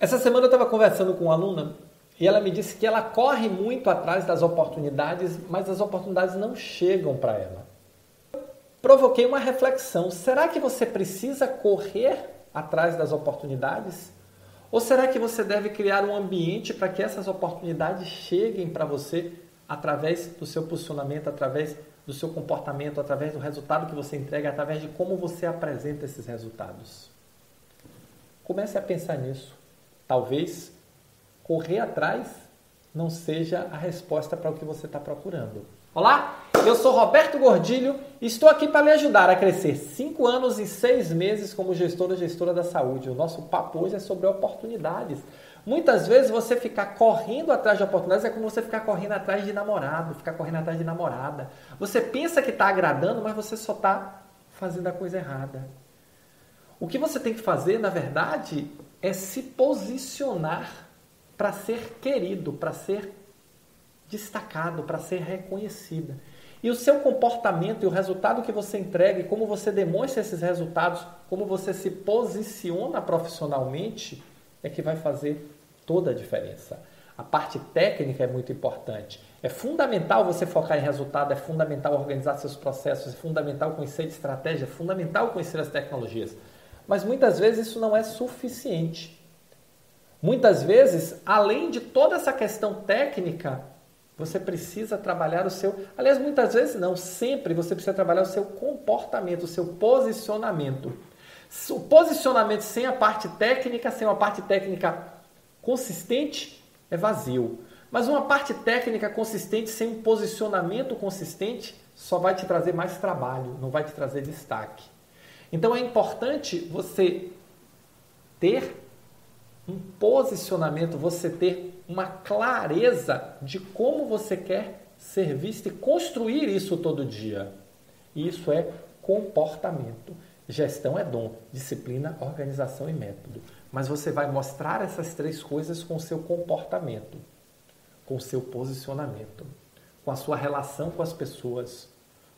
Essa semana eu estava conversando com uma aluna e ela me disse que ela corre muito atrás das oportunidades, mas as oportunidades não chegam para ela. Provoquei uma reflexão: será que você precisa correr atrás das oportunidades? Ou será que você deve criar um ambiente para que essas oportunidades cheguem para você através do seu posicionamento, através do seu comportamento, através do resultado que você entrega, através de como você apresenta esses resultados? Comece a pensar nisso. Talvez correr atrás não seja a resposta para o que você está procurando. Olá, eu sou Roberto Gordilho e estou aqui para lhe ajudar a crescer 5 anos e 6 meses como gestor ou gestora da saúde. O nosso papo hoje é sobre oportunidades. Muitas vezes você ficar correndo atrás de oportunidades é como você ficar correndo atrás de namorado, ficar correndo atrás de namorada. Você pensa que está agradando, mas você só está fazendo a coisa errada. O que você tem que fazer, na verdade, é se posicionar para ser querido, para ser destacado, para ser reconhecida. E o seu comportamento e o resultado que você entrega e como você demonstra esses resultados, como você se posiciona profissionalmente, é que vai fazer toda a diferença. A parte técnica é muito importante. É fundamental você focar em resultado, é fundamental organizar seus processos, é fundamental conhecer estratégia, é fundamental conhecer as tecnologias. Mas muitas vezes isso não é suficiente. Muitas vezes, além de toda essa questão técnica, você precisa trabalhar o seu. Aliás, muitas vezes não, sempre você precisa trabalhar o seu comportamento, o seu posicionamento. O posicionamento sem a parte técnica, sem uma parte técnica consistente, é vazio. Mas uma parte técnica consistente sem um posicionamento consistente só vai te trazer mais trabalho, não vai te trazer destaque. Então é importante você ter um posicionamento, você ter uma clareza de como você quer ser visto e construir isso todo dia. Isso é comportamento. Gestão é dom, disciplina, organização e método. Mas você vai mostrar essas três coisas com o seu comportamento, com o seu posicionamento, com a sua relação com as pessoas,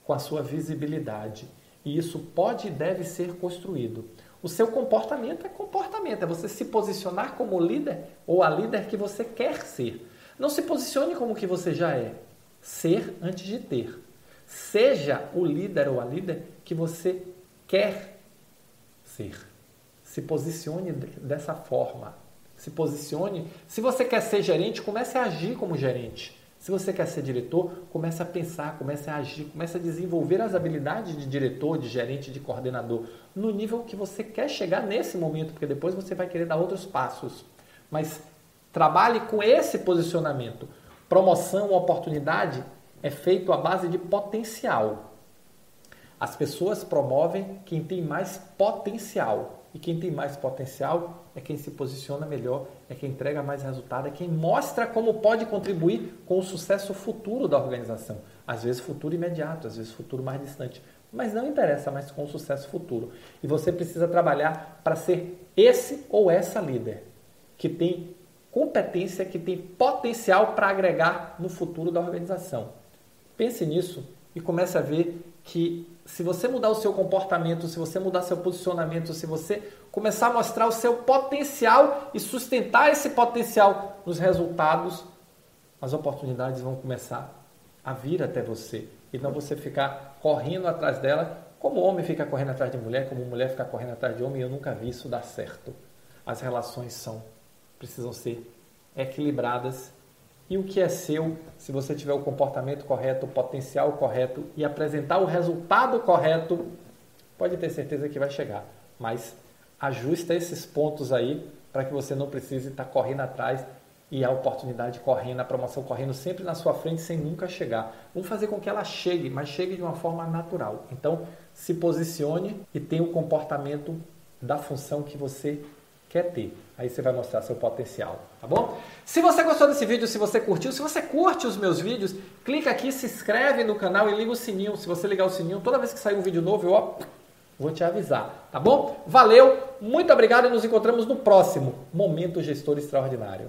com a sua visibilidade. E isso pode e deve ser construído. O seu comportamento é comportamento, é você se posicionar como líder ou a líder que você quer ser. Não se posicione como que você já é. Ser antes de ter. Seja o líder ou a líder que você quer ser. Se posicione dessa forma. Se posicione. Se você quer ser gerente, comece a agir como gerente. Se você quer ser diretor, comece a pensar, comece a agir, comece a desenvolver as habilidades de diretor, de gerente, de coordenador, no nível que você quer chegar nesse momento, porque depois você vai querer dar outros passos. Mas trabalhe com esse posicionamento. Promoção, oportunidade é feito à base de potencial. As pessoas promovem quem tem mais potencial. E quem tem mais potencial é quem se posiciona melhor, é quem entrega mais resultado, é quem mostra como pode contribuir com o sucesso futuro da organização. Às vezes futuro imediato, às vezes futuro mais distante. Mas não interessa mais com o sucesso futuro. E você precisa trabalhar para ser esse ou essa líder que tem competência, que tem potencial para agregar no futuro da organização. Pense nisso e comece a ver que se você mudar o seu comportamento, se você mudar seu posicionamento, se você começar a mostrar o seu potencial e sustentar esse potencial nos resultados, as oportunidades vão começar a vir até você e não você ficar correndo atrás dela, como homem fica correndo atrás de mulher, como mulher fica correndo atrás de homem. Eu nunca vi isso dar certo. As relações são precisam ser equilibradas e o que é seu, se você tiver o comportamento correto, o potencial correto e apresentar o resultado correto, pode ter certeza que vai chegar. Mas ajusta esses pontos aí para que você não precise estar correndo atrás e a oportunidade correndo, a promoção correndo sempre na sua frente sem nunca chegar. Vamos fazer com que ela chegue, mas chegue de uma forma natural. Então, se posicione e tenha o comportamento da função que você quer ter. Aí você vai mostrar seu potencial, tá bom? Se você gostou desse vídeo, se você curtiu, se você curte os meus vídeos, clica aqui, se inscreve no canal e liga o sininho. Se você ligar o sininho, toda vez que sair um vídeo novo, eu ó, vou te avisar, tá bom? Valeu, muito obrigado e nos encontramos no próximo Momento Gestor Extraordinário.